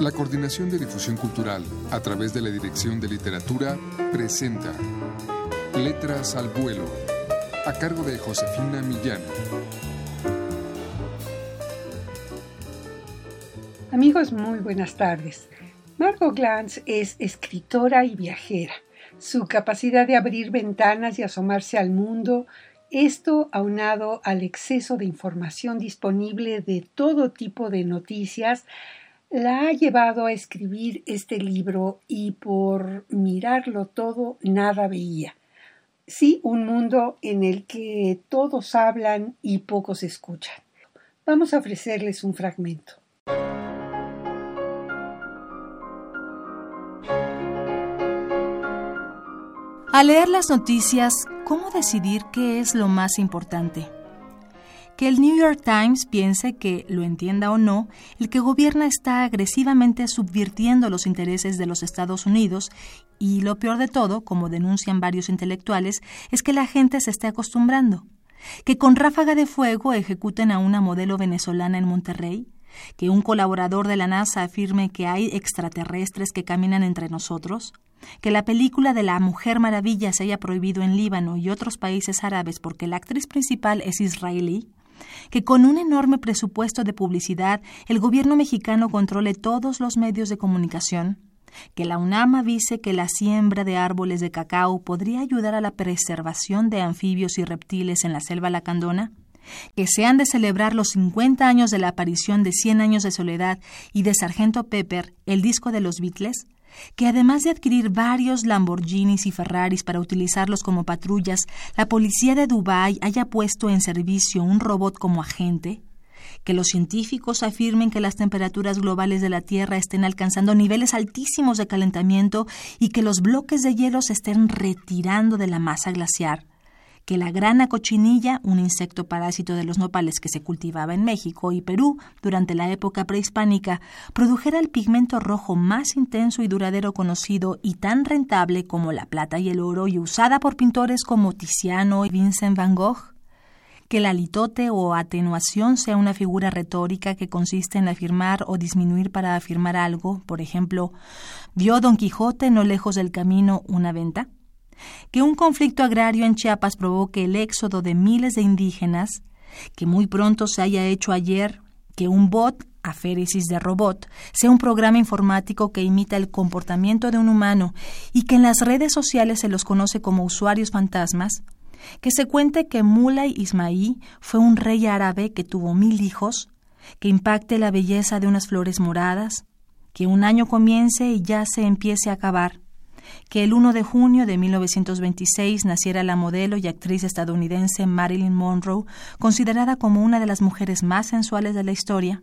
La Coordinación de Difusión Cultural, a través de la Dirección de Literatura, presenta Letras al Vuelo, a cargo de Josefina Millán. Amigos, muy buenas tardes. Margot Glantz es escritora y viajera. Su capacidad de abrir ventanas y asomarse al mundo, esto aunado al exceso de información disponible de todo tipo de noticias, la ha llevado a escribir este libro y por mirarlo todo nada veía. Sí, un mundo en el que todos hablan y pocos escuchan. Vamos a ofrecerles un fragmento. Al leer las noticias, ¿cómo decidir qué es lo más importante? Que el New York Times piense que, lo entienda o no, el que gobierna está agresivamente subvirtiendo los intereses de los Estados Unidos y lo peor de todo, como denuncian varios intelectuales, es que la gente se esté acostumbrando. Que con ráfaga de fuego ejecuten a una modelo venezolana en Monterrey, que un colaborador de la NASA afirme que hay extraterrestres que caminan entre nosotros, que la película de la Mujer Maravilla se haya prohibido en Líbano y otros países árabes porque la actriz principal es israelí, que con un enorme presupuesto de publicidad el gobierno mexicano controle todos los medios de comunicación, que la UNAM avise que la siembra de árboles de cacao podría ayudar a la preservación de anfibios y reptiles en la selva lacandona, que se han de celebrar los 50 años de la aparición de Cien años de soledad y de Sargento Pepper, el disco de los Beatles, que además de adquirir varios Lamborghinis y Ferraris para utilizarlos como patrullas, la policía de Dubái haya puesto en servicio un robot como agente, que los científicos afirmen que las temperaturas globales de la Tierra estén alcanzando niveles altísimos de calentamiento y que los bloques de hielo se estén retirando de la masa glaciar, que la grana cochinilla, un insecto parásito de los nopales que se cultivaba en México y Perú durante la época prehispánica, produjera el pigmento rojo más intenso y duradero conocido y tan rentable como la plata y el oro y usada por pintores como Tiziano y Vincent van Gogh, que la litote o atenuación sea una figura retórica que consiste en afirmar o disminuir para afirmar algo, por ejemplo, ¿vio Don Quijote no lejos del camino una venta? Que un conflicto agrario en Chiapas provoque el éxodo de miles de indígenas, que muy pronto se haya hecho ayer que un bot, aféresis de robot, sea un programa informático que imita el comportamiento de un humano y que en las redes sociales se los conoce como usuarios fantasmas, que se cuente que Mulay Ismaí fue un rey árabe que tuvo mil hijos, que impacte la belleza de unas flores moradas, que un año comience y ya se empiece a acabar, que el 1 de junio de 1926 naciera la modelo y actriz estadounidense Marilyn Monroe, considerada como una de las mujeres más sensuales de la historia,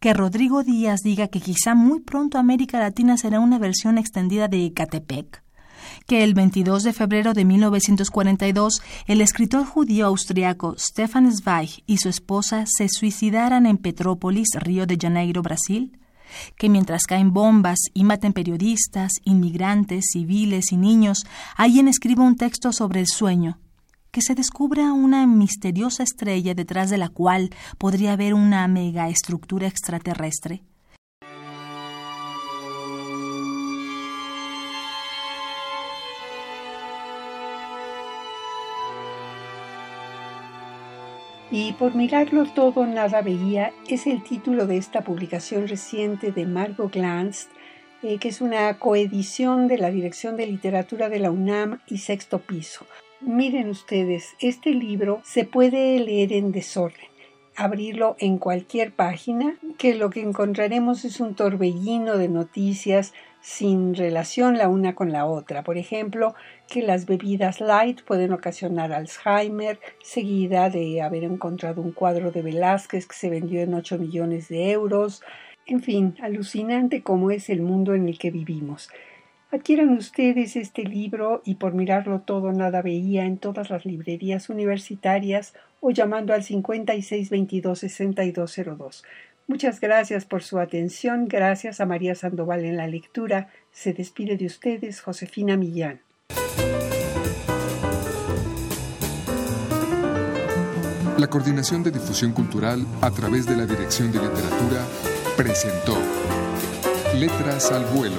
que Rodrigo Díaz diga que quizá muy pronto América Latina será una versión extendida de Ecatepec, que el 22 de febrero de 1942 el escritor judío austriaco Stefan Zweig y su esposa se suicidaran en Petrópolis, Río de Janeiro, Brasil, que mientras caen bombas y maten periodistas, inmigrantes, civiles y niños, alguien escriba un texto sobre el sueño, que se descubra una misteriosa estrella detrás de la cual podría haber una megaestructura extraterrestre, Y por mirarlo todo nada veía es el título de esta publicación reciente de Margot Glantz, eh, que es una coedición de la Dirección de Literatura de la UNAM y Sexto Piso. Miren ustedes, este libro se puede leer en desorden abrirlo en cualquier página, que lo que encontraremos es un torbellino de noticias sin relación la una con la otra. Por ejemplo, que las bebidas light pueden ocasionar Alzheimer, seguida de haber encontrado un cuadro de Velázquez que se vendió en 8 millones de euros. En fin, alucinante como es el mundo en el que vivimos. Adquieran ustedes este libro y por mirarlo todo nada veía en todas las librerías universitarias o llamando al 5622-6202. Muchas gracias por su atención. Gracias a María Sandoval en la lectura. Se despide de ustedes Josefina Millán. La Coordinación de Difusión Cultural a través de la Dirección de Literatura presentó Letras al vuelo,